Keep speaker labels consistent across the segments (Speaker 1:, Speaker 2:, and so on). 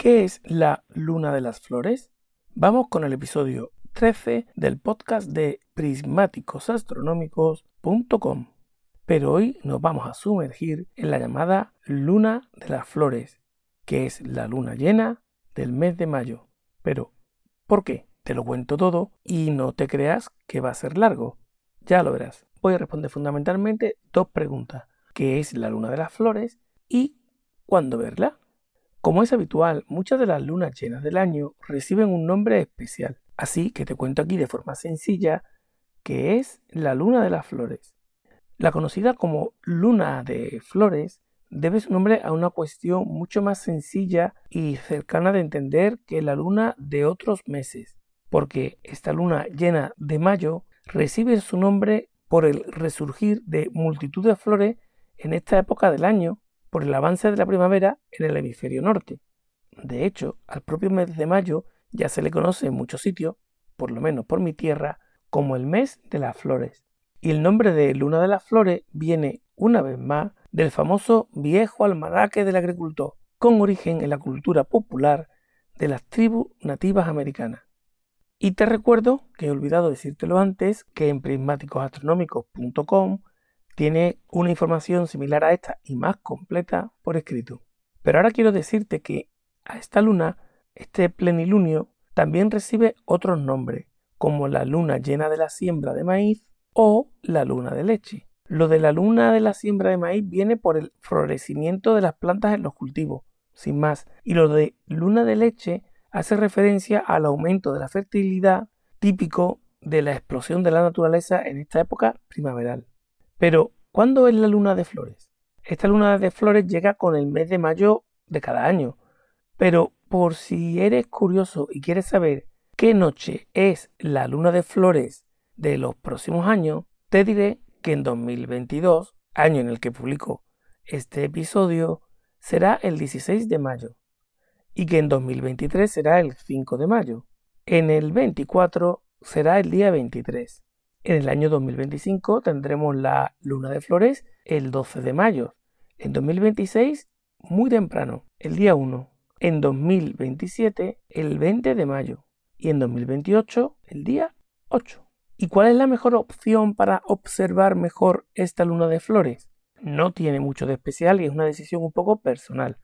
Speaker 1: ¿Qué es la luna de las flores? Vamos con el episodio 13 del podcast de prismáticosastronómicos.com. Pero hoy nos vamos a sumergir en la llamada luna de las flores, que es la luna llena del mes de mayo. Pero, ¿por qué? Te lo cuento todo y no te creas que va a ser largo. Ya lo verás. Voy a responder fundamentalmente dos preguntas. ¿Qué es la luna de las flores? ¿Y cuándo verla? Como es habitual, muchas de las lunas llenas del año reciben un nombre especial, así que te cuento aquí de forma sencilla que es la luna de las flores. La conocida como luna de flores debe su nombre a una cuestión mucho más sencilla y cercana de entender que la luna de otros meses, porque esta luna llena de mayo recibe su nombre por el resurgir de multitud de flores en esta época del año por el avance de la primavera en el hemisferio norte. De hecho, al propio mes de mayo ya se le conoce en muchos sitios, por lo menos por mi tierra, como el mes de las flores. Y el nombre de Luna de las Flores viene, una vez más, del famoso viejo almanaque del agricultor, con origen en la cultura popular de las tribus nativas americanas. Y te recuerdo, que he olvidado decírtelo antes, que en prismáticosastronómicos.com tiene una información similar a esta y más completa por escrito. Pero ahora quiero decirte que a esta luna, este plenilunio, también recibe otros nombres, como la luna llena de la siembra de maíz o la luna de leche. Lo de la luna de la siembra de maíz viene por el florecimiento de las plantas en los cultivos, sin más, y lo de luna de leche hace referencia al aumento de la fertilidad típico de la explosión de la naturaleza en esta época primaveral. Pero, ¿cuándo es la luna de flores? Esta luna de flores llega con el mes de mayo de cada año. Pero, por si eres curioso y quieres saber qué noche es la luna de flores de los próximos años, te diré que en 2022, año en el que publico este episodio, será el 16 de mayo y que en 2023 será el 5 de mayo. En el 24 será el día 23 en el año 2025 tendremos la luna de flores el 12 de mayo. En 2026, muy temprano, el día 1. En 2027, el 20 de mayo. Y en 2028, el día 8. ¿Y cuál es la mejor opción para observar mejor esta luna de flores? No tiene mucho de especial y es una decisión un poco personal.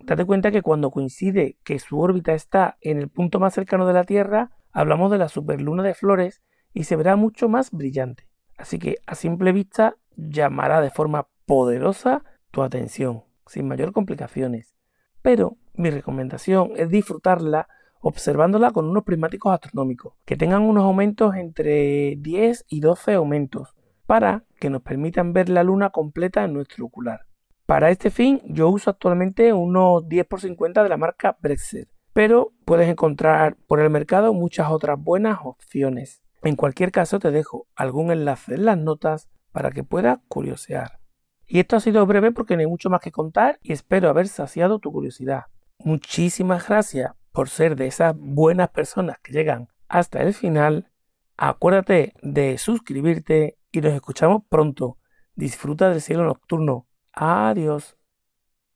Speaker 1: Date cuenta que cuando coincide que su órbita está en el punto más cercano de la Tierra, hablamos de la superluna de flores y se verá mucho más brillante. Así que a simple vista llamará de forma poderosa tu atención, sin mayor complicaciones. Pero mi recomendación es disfrutarla observándola con unos prismáticos astronómicos, que tengan unos aumentos entre 10 y 12 aumentos, para que nos permitan ver la luna completa en nuestro ocular. Para este fin yo uso actualmente unos 10 x 50 de la marca Brexit, pero puedes encontrar por el mercado muchas otras buenas opciones. En cualquier caso te dejo algún enlace en las notas para que puedas curiosear. Y esto ha sido breve porque no hay mucho más que contar y espero haber saciado tu curiosidad. Muchísimas gracias por ser de esas buenas personas que llegan hasta el final. Acuérdate de suscribirte y nos escuchamos pronto. Disfruta del cielo nocturno. Adiós.